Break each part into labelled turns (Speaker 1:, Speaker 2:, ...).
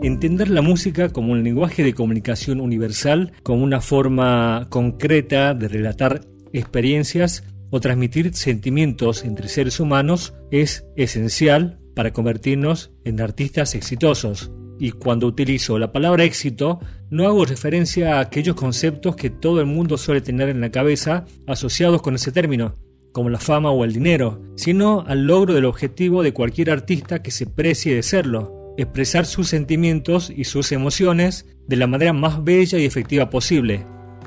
Speaker 1: Entender la música como un lenguaje de comunicación universal, como una forma concreta de relatar experiencias o transmitir sentimientos entre seres humanos es esencial para convertirnos en artistas exitosos. Y cuando utilizo la palabra éxito, no hago referencia a aquellos conceptos que todo el mundo suele tener en la cabeza asociados con ese término, como la fama o el dinero, sino al logro del objetivo de cualquier artista que se precie de serlo, expresar sus sentimientos y sus emociones de la manera más bella y efectiva posible.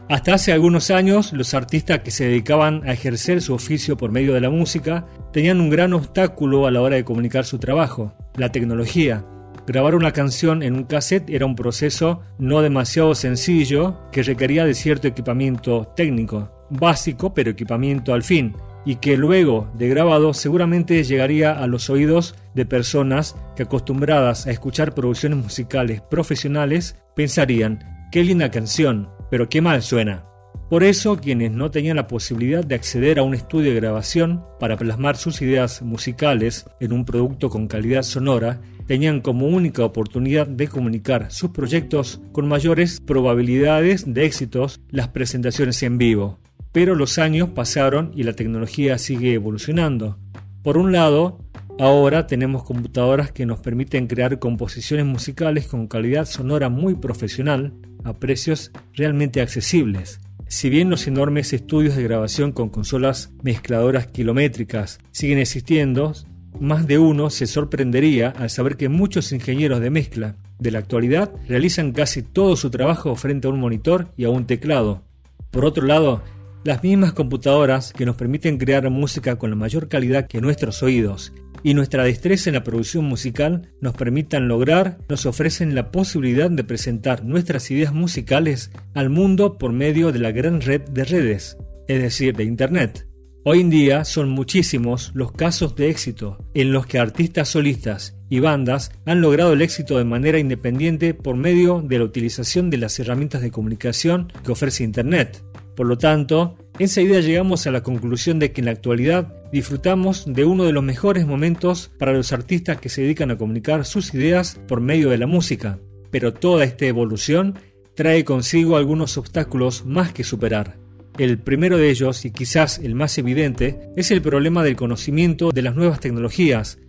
Speaker 1: Hasta hace algunos años, los artistas que se dedicaban a ejercer su oficio por medio de la música tenían un gran obstáculo a la hora de comunicar su trabajo, la tecnología. Grabar una canción en un cassette era un proceso no demasiado sencillo que requería de cierto equipamiento técnico, básico pero equipamiento al fin, y que luego de grabado seguramente llegaría a los oídos de personas que acostumbradas a escuchar producciones musicales profesionales pensarían, qué linda canción, pero qué mal suena. Por eso, quienes no tenían la posibilidad de acceder a un estudio de grabación para plasmar sus ideas musicales en un producto con calidad sonora, tenían como única oportunidad de comunicar sus proyectos con mayores probabilidades de éxitos las presentaciones en vivo. Pero los años pasaron y la tecnología sigue evolucionando. Por un lado, ahora tenemos computadoras que nos permiten crear composiciones musicales con calidad sonora muy profesional, a precios realmente accesibles. Si bien los enormes estudios de grabación con consolas mezcladoras kilométricas siguen existiendo, más de uno se sorprendería al saber que muchos ingenieros de mezcla de la actualidad realizan casi todo su trabajo frente a un monitor y a un teclado. Por otro lado, las mismas computadoras que nos permiten crear música con la mayor calidad que nuestros oídos y nuestra destreza en la producción musical nos permitan lograr, nos ofrecen la posibilidad de presentar nuestras ideas musicales al mundo por medio de la gran red de redes, es decir, de Internet. Hoy en día son muchísimos los casos de éxito en los que artistas solistas y bandas han logrado el éxito de manera independiente por medio de la utilización de las herramientas de comunicación que ofrece Internet. Por lo tanto, enseguida llegamos a la conclusión de que en la actualidad disfrutamos de uno de los mejores momentos para los artistas que se dedican a comunicar sus ideas por medio de la música. Pero toda esta evolución trae consigo algunos obstáculos más que superar. El primero de ellos, y quizás el más evidente, es el problema del conocimiento de las nuevas tecnologías,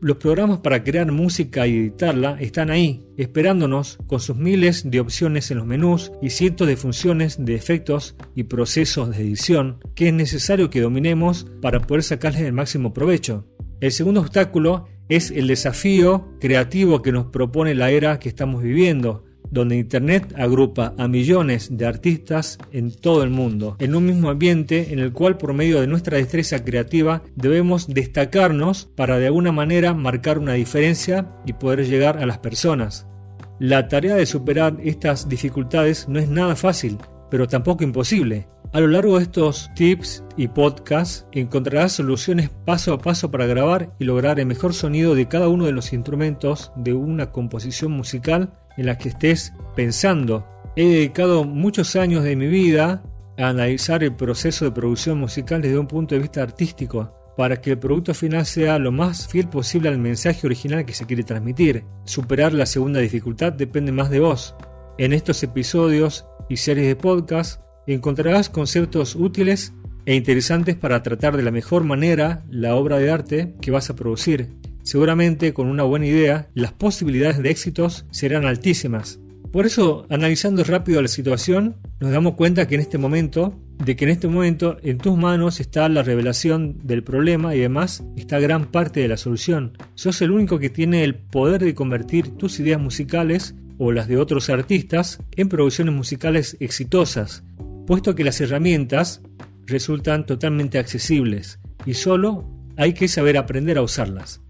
Speaker 1: los programas para crear música y editarla están ahí, esperándonos con sus miles de opciones en los menús y cientos de funciones de efectos y procesos de edición que es necesario que dominemos para poder sacarles el máximo provecho. El segundo obstáculo es el desafío creativo que nos propone la era que estamos viviendo, donde Internet agrupa a millones de artistas en todo el mundo, en un mismo ambiente en el cual por medio de nuestra destreza creativa debemos destacarnos para de alguna manera marcar una diferencia y poder llegar a las personas. La tarea de superar estas dificultades no es nada fácil, pero tampoco imposible. A lo largo de estos tips y podcasts encontrarás soluciones paso a paso para grabar y lograr el mejor sonido de cada uno de los instrumentos de una composición musical en la que estés pensando. He dedicado muchos años de mi vida a analizar el proceso de producción musical desde un punto de vista artístico, para que el producto final sea lo más fiel posible al mensaje original que se quiere transmitir. Superar la segunda dificultad depende más de vos. En estos episodios y series de podcast encontrarás conceptos útiles e interesantes para tratar de la mejor manera la obra de arte que vas a producir. Seguramente con una buena idea, las posibilidades de éxitos serán altísimas. Por eso, analizando rápido la situación, nos damos cuenta que en este momento, de que en este momento en tus manos está la revelación del problema y además está gran parte de la solución. Sos el único que tiene el poder de convertir tus ideas musicales o las de otros artistas en producciones musicales exitosas, puesto que las herramientas resultan totalmente accesibles y solo hay que saber aprender a usarlas.